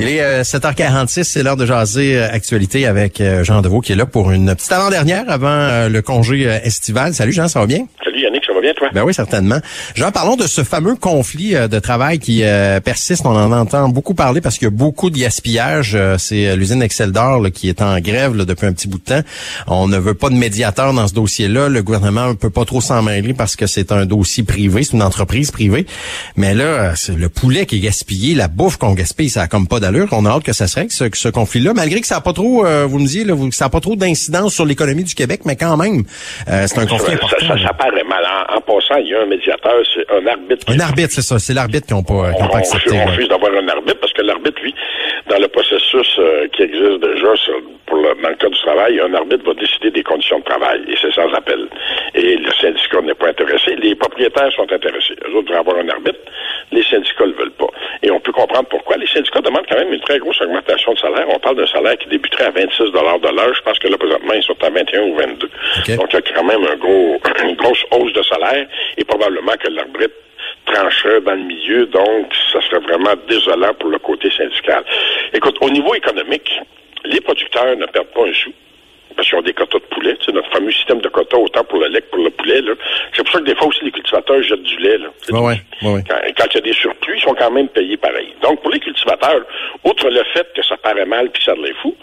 Il est 7h46, c'est l'heure de jaser euh, actualité avec euh, Jean Deveau qui est là pour une petite avant-dernière avant euh, le congé estival. Salut Jean, ça va bien? Salut Yannick, ça va bien toi? Ben oui, certainement. Jean, parlons de ce fameux conflit de travail qui persiste. On en entend beaucoup parler parce qu'il y a beaucoup de gaspillage. c'est l'usine Excel d'Or qui est en grève depuis un petit bout de temps. On ne veut pas de médiateur dans ce dossier-là. Le gouvernement ne peut pas trop s'en mêler parce que c'est un dossier privé, c'est une entreprise privée. Mais là, c'est le poulet qui est gaspillé, la bouffe qu'on gaspille, ça a comme pas d'allure. On a hâte que ça se règle, ce, ce conflit-là, malgré que ça n'a pas trop, euh, vous me disiez, là, ça n'a pas trop d'incidence sur l'économie du Québec, mais quand même, euh, c'est un conflit important. Ça, ça, paraît mal. En, passant, il y a un médiateur, c'est un arbitre. Un arbitre, c'est ça. C'est l'arbitre qui n'a pas, pas accepté. On, refuse d'avoir un arbitre parce que l'arbitre, lui, dans le processus euh, qui existe déjà pour le, dans le cas du travail, un arbitre va décider des conditions de travail et c'est sans appel. Et le syndicat n'est pas intéressé. Les propriétaires sont intéressés. Les autres voudraient avoir un arbitre. Les syndicats ne le veulent pas. Et on peut comprendre pourquoi. Les syndicats demandent quand même une très grosse augmentation de salaire. On parle d'un salaire qui débuterait à 26 de l'heure. Je pense que là, présentement, ils sont à 21 ou 22. Donc, il y a quand même un gros, une grosse hausse de salaire et probablement que l'arbitre trancherait dans le milieu, donc ça serait vraiment désolant pour le côté syndical. Écoute, au niveau économique, les producteurs ne perdent pas un sou ont des quotas de poulet. C'est notre fameux système de quotas, autant pour le lait que pour le poulet. C'est pour ça que des fois aussi les cultivateurs jettent du lait. Là. Ouais, ouais, quand, quand, il y a des surplus, ils sont quand même payés pareil. Donc pour les cultivateurs, outre le fait que ça paraît mal puis ça les fout,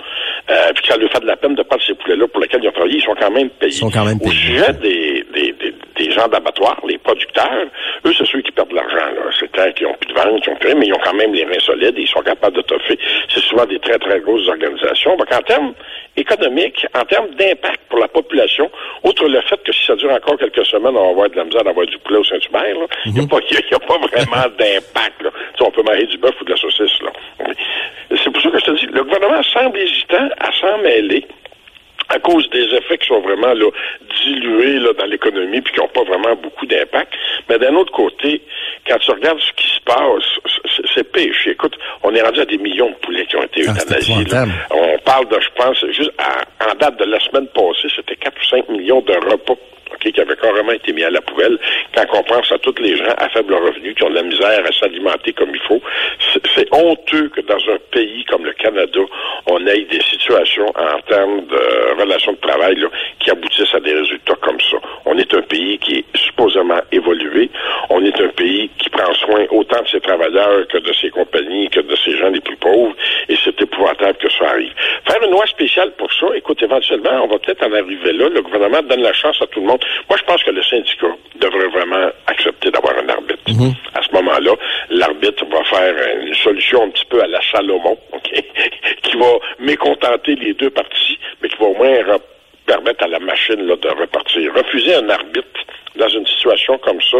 euh, puis que ça leur fait de la peine de prendre ces poulets-là pour lesquels ils ont travaillé, ils sont quand même payés. Ils sont quand même payés. Au sujet des, des, des, des gens d'abattoir, les producteurs, eux, c'est ceux qui perdent de l'argent. C'est clair qu'ils ont plus de vente, qui ont plus, mais ils ont quand même les reins solides et ils sont capables de toffer. C'est souvent des très, très grosses organisations. Donc en termes économiques, en termes d'impact pour la population, outre le fait que si ça dure encore quelques semaines, on va avoir de la misère d'avoir du poulet au Saint-Hubert, il n'y a, a, pas vraiment d'impact. On peut marier du bœuf ou de la saucisse. Là. C'est pour ça que je te dis, le gouvernement semble hésitant à s'en mêler à cause des effets qui sont vraiment là, dilués là, dans l'économie puis qui n'ont pas vraiment beaucoup d'impact. Mais d'un autre côté, quand tu regardes ce qui se passe, c'est péché. Écoute, on est rendu à des millions de poulets qui ont été ah, euthanasiés. On parle de, je pense, juste en date de la semaine passée, c'était 4 ou 5 millions de repas qui avait carrément été mis à la poubelle, quand on pense à tous les gens à faible revenu qui ont de la misère à s'alimenter comme il faut, c'est honteux que dans un pays comme le Canada, on ait des situations en termes de relations de travail là, qui aboutissent à des résultats comme ça. On est un pays qui est supposément évolué. On est un pays qui prend soin autant de ses travailleurs que de ses compagnies, que de ses gens les plus pauvres, et c'est épouvantable que ça arrive. Faire une loi spéciale pour ça, écoute, éventuellement, on va peut-être en arriver là. Le gouvernement donne la chance à tout le monde. Moi, je pense que le syndicat devrait vraiment accepter d'avoir un arbitre. Mhm. À ce moment-là, l'arbitre va faire une solution un petit peu à la Salomon, qui va mécontenter les deux parties, mais qui va au moins permettre à la machine là, de repartir. Refuser un arbitre dans une situation comme ça,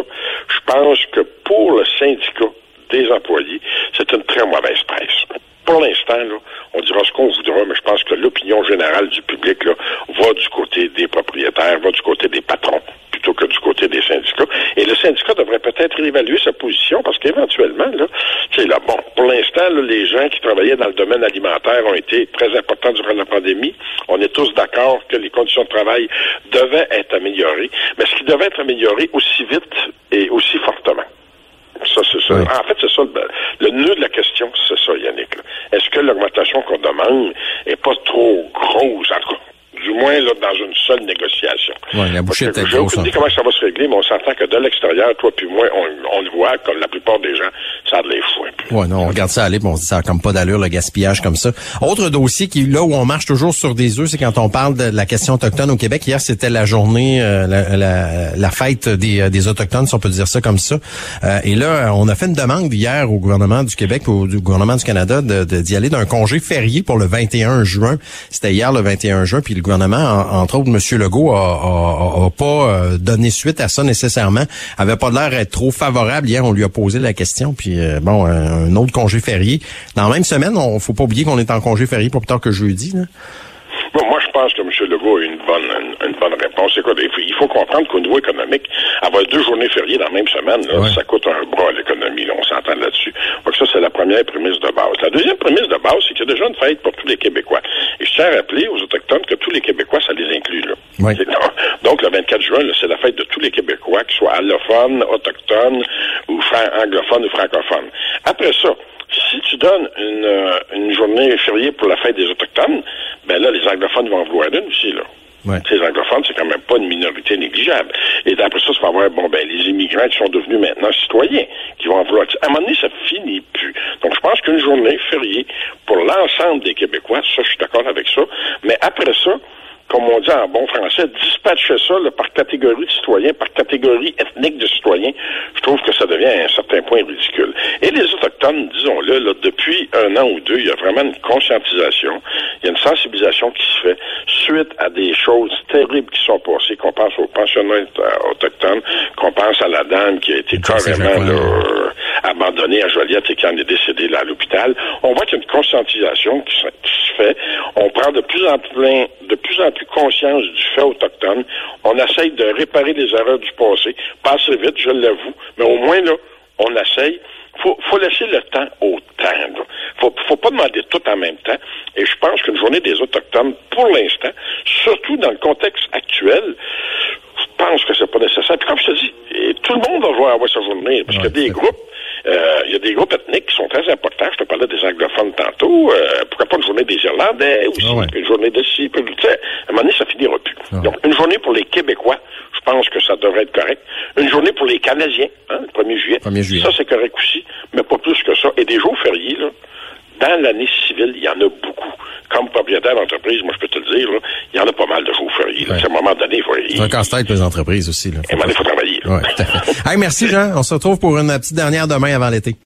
je pense que pour le syndicat des employés, c'est une très mauvaise presse pour l'instant, on dira ce qu'on voudra, mais je pense que l'opinion générale du public là, va du côté des propriétaires, va du côté des patrons plutôt que du côté des syndicats. Et le syndicat devrait peut-être réévaluer sa position parce qu'éventuellement, là, c'est là, bon, les gens qui travaillaient dans le domaine alimentaire ont été très importants durant la pandémie. On est tous d'accord que les conditions de travail devaient être améliorées, mais ce qui devait être amélioré aussi vite et aussi fortement. Ça, c'est ça. En fait, c'est ça le, nœud de la question, c'est ça, Yannick. Est-ce que l'augmentation qu'on demande est pas trop grosse, en tout cas? Moins là, dans une seule négociation. Oui, la bouchée est Je ne comment ça va se régler, mais on s'entend que de l'extérieur, toi puis moi, on, le voit, comme la plupart des gens, ça a de les Oui, non, on regarde ça aller, mais on se dit ça n'a comme pas d'allure, le gaspillage comme ça. Autre dossier qui, là où on marche toujours sur des œufs, c'est quand on parle de la question autochtone au Québec. Hier, c'était la journée, euh, la, la, fête des, euh, des Autochtones, si on peut dire ça comme ça. Euh, et là, on a fait une demande hier au gouvernement du Québec, au, au gouvernement du Canada, d'y de, d'y aller d'un congé férié pour le 21 juin. C'était hier le 21 juin, puis le gouvernement, entre autres, M. Legault, a, pas euh, donné suite à ça nécessairement. avait pas l'air d'être trop favorable. Hier, on lui a posé la question, puis euh, bon, un, autre congé férié. Dans la même semaine, on faut pas oublier qu'on est en congé férié pour plus tard que jeudi. Là moi, je pense que M. Legault a une une, bonne réponse. il faut comprendre qu'au niveau économique, avoir deux journées fériées dans la même semaine, ça coûte un bras à l'économie. On s'entend là-dessus. Donc ça, c'est la première prémisse de base. La deuxième prémisse de base, c'est qu'il y a déjà une fête pour tous les Québécois. Et je tiens à rappeler aux Autochtones que tous les Québécois, ça les inclut. Là. Donc, le 24 juin, c'est la fête de tous les Québécois, qu'ils soient allophones, autochtones, ou anglophones ou francophones. Après ça, si tu tu donnes une, euh, une journée fériée pour la fête des Autochtones, ben là, les anglophones vont en vouloir une aussi, là. Ouais. Les anglophones, c'est quand même pas une minorité négligeable. Et d'après ça, ça va avoir, bon, ben, les immigrants qui sont devenus maintenant citoyens, qui vont vouloir. À un moment donné, ça finit plus. Donc, je pense qu'une journée fériée pour l'ensemble des Québécois, ça, je suis d'accord avec ça. Mais après ça, comme on dit en bon français, dispatcher ça là, par catégorie de citoyens, par catégorie ethnique de citoyens, je trouve que ça devient à un certain point ridicule. Autochtones, disons-le, là, depuis un an ou deux, il y a vraiment une conscientisation, il y a une sensibilisation qui se fait suite à des choses terribles qui sont passées, qu'on pense aux pensionnats autochtones, qu'on pense à la dame qui a été carrément là, euh, abandonnée à Joliette et qui en est décédée là à l'hôpital. On voit qu'il y a une conscientisation qui se, qui se fait. On prend de plus en plus, de plus en plus conscience du fait autochtone. On essaye de réparer les erreurs du passé. Pas assez vite, je l'avoue, mais au moins, là, on essaye. Faut, faut laisser le temps au temps. Faut, faut pas demander tout en même temps. Et je pense qu'une journée des Autochtones, pour l'instant, surtout dans le contexte actuel, je pense que c'est pas nécessaire. Puis comme je te dis, tout le monde va voir avoir sa journée, parce ouais, a des groupes il y a des groupes ethniques qui sont très importants. Je te parlais des anglophones tantôt. Euh, pourquoi pas une journée des Irlandais aussi, ah ouais. une journée de ci, puis, à un moment donné, ça finira plus. Ah Donc, une journée pour les Québécois, je pense que ça devrait être correct. Une journée pour les Canadiens, hein, le 1er juillet. 1er juillet. Ça, c'est correct aussi, mais pas plus que ça. Et des jours fériés, là, dans l'année civile, il y en a beaucoup. Comme propriétaire d'entreprise, moi, je peux te le dire, là, il y en a pas mal de jours fériés. Ouais. À un moment donné, il faut... C'est un casse-tête pour les entreprises aussi. Là. Faut Et il faut travailler. Ouais, hey, merci, Jean. On se retrouve pour une petite dernière demain avant l'été.